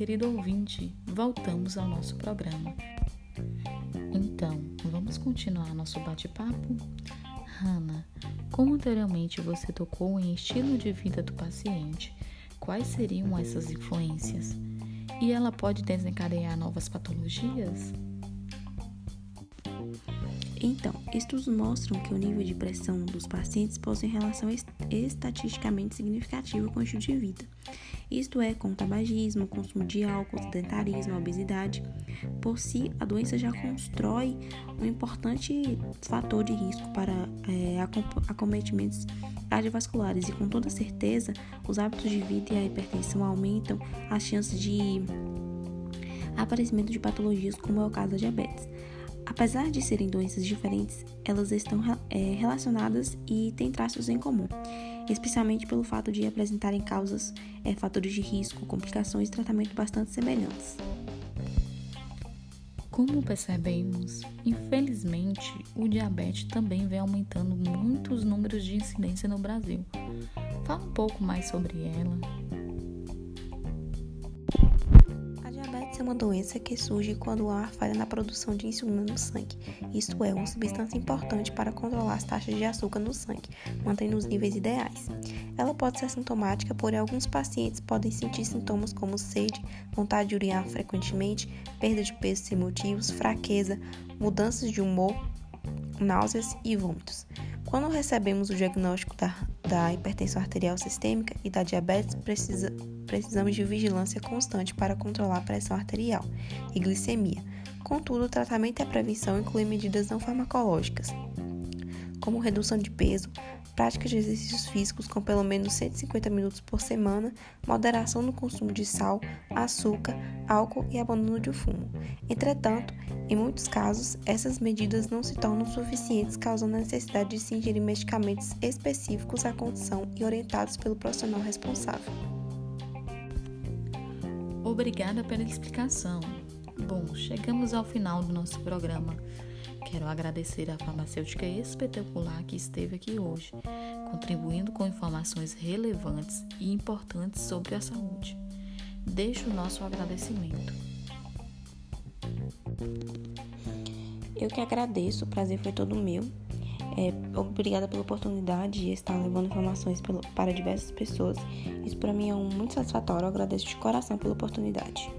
querido ouvinte, voltamos ao nosso programa. Então, vamos continuar nosso bate-papo? Hanna, como anteriormente você tocou em estilo de vida do paciente, quais seriam essas influências? E ela pode desencadear novas patologias? Então, estudos mostram que o nível de pressão dos pacientes possui relação estatisticamente significativa com o estilo de vida. Isto é, com tabagismo, consumo de álcool, sedentarismo, obesidade. Por si, a doença já constrói um importante fator de risco para é, acometimentos cardiovasculares e, com toda certeza, os hábitos de vida e a hipertensão aumentam as chances de aparecimento de patologias, como é o caso da diabetes. Apesar de serem doenças diferentes, elas estão é, relacionadas e têm traços em comum, especialmente pelo fato de apresentarem causas, é, fatores de risco, complicações e tratamento bastante semelhantes. Como percebemos, infelizmente, o diabetes também vem aumentando muito os números de incidência no Brasil. Fala um pouco mais sobre ela. É uma doença que surge quando há falha na produção de insulina no sangue, isto é, uma substância importante para controlar as taxas de açúcar no sangue, mantendo os níveis ideais. Ela pode ser sintomática, porém alguns pacientes podem sentir sintomas como sede, vontade de urinar frequentemente, perda de peso sem motivos, fraqueza, mudanças de humor, náuseas e vômitos. Quando recebemos o diagnóstico da, da hipertensão arterial sistêmica e da diabetes, precisa, precisamos de vigilância constante para controlar a pressão arterial e glicemia. Contudo, o tratamento e a prevenção incluem medidas não farmacológicas, como redução de peso, prática de exercícios físicos com pelo menos 150 minutos por semana, moderação no consumo de sal, açúcar, álcool e abandono de fumo. Entretanto, em muitos casos, essas medidas não se tornam suficientes, causando a necessidade de se ingerir medicamentos específicos à condição e orientados pelo profissional responsável. Obrigada pela explicação. Bom, chegamos ao final do nosso programa. Quero agradecer à farmacêutica espetacular que esteve aqui hoje, contribuindo com informações relevantes e importantes sobre a saúde. Deixo o nosso agradecimento. Eu que agradeço, o prazer foi todo meu. É, obrigada pela oportunidade de estar levando informações pelo, para diversas pessoas. Isso para mim é um muito satisfatório. Eu agradeço de coração pela oportunidade.